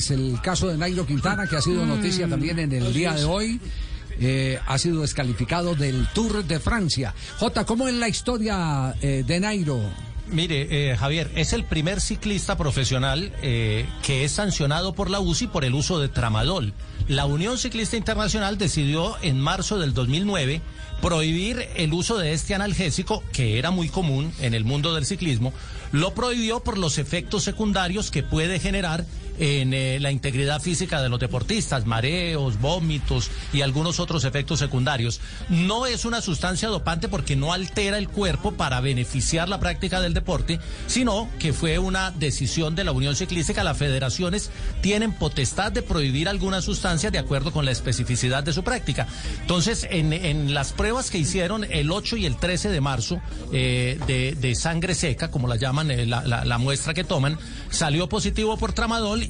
Es el caso de Nairo Quintana, que ha sido noticia también en el día de hoy. Eh, ha sido descalificado del Tour de Francia. Jota, ¿cómo es la historia eh, de Nairo? Mire, eh, Javier, es el primer ciclista profesional eh, que es sancionado por la UCI por el uso de tramadol. La Unión Ciclista Internacional decidió en marzo del 2009 prohibir el uso de este analgésico, que era muy común en el mundo del ciclismo, lo prohibió por los efectos secundarios que puede generar en eh, la integridad física de los deportistas, mareos, vómitos y algunos otros efectos secundarios. No es una sustancia dopante porque no altera el cuerpo para beneficiar la práctica del deporte, sino que fue una decisión de la Unión Ciclística. Las federaciones tienen potestad de prohibir algunas sustancias de acuerdo con la especificidad de su práctica. Entonces, en, en las pruebas que hicieron el 8 y el 13 de marzo eh, de, sangre seca, como la llaman, eh, la, la muestra que toman, salió positivo por tramadol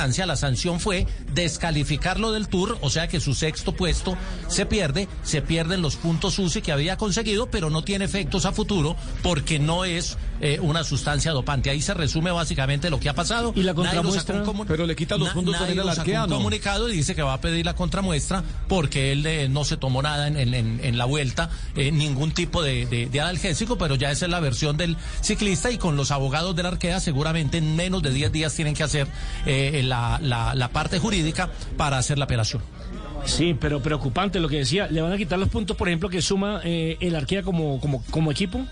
La sanción fue descalificarlo del Tour, o sea que su sexto puesto se pierde, se pierden los puntos UCI que había conseguido, pero no tiene efectos a futuro porque no es eh, una sustancia dopante. Ahí se resume básicamente lo que ha pasado. Y la contramuestra, pero le quita los puntos también al arqueano. un comunicado y dice que va a pedir la contramuestra porque él eh, no se tomó nada en, en, en la vuelta, eh, ningún tipo de, de, de, analgésico, pero ya esa es la versión del ciclista y con los abogados del arquea seguramente en menos de 10 días tienen que hacer el la, la, la, parte jurídica para hacer la apelación. Sí, pero preocupante lo que decía. ¿Le van a quitar los puntos, por ejemplo, que suma eh, el Arquea como, como, como equipo?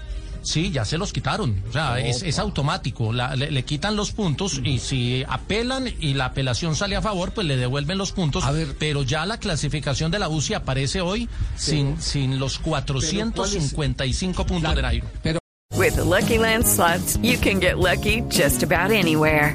Sí, ya se los quitaron. O sea, es, es, automático. La, le, le, quitan los puntos y si apelan y la apelación sale a favor, pues le devuelven los puntos. A ver, pero ya la clasificación de la UCI aparece hoy sin, sin los 455 puntos claro, de Nairo. Pero... With the Lucky Land slots, you can get lucky just about anywhere.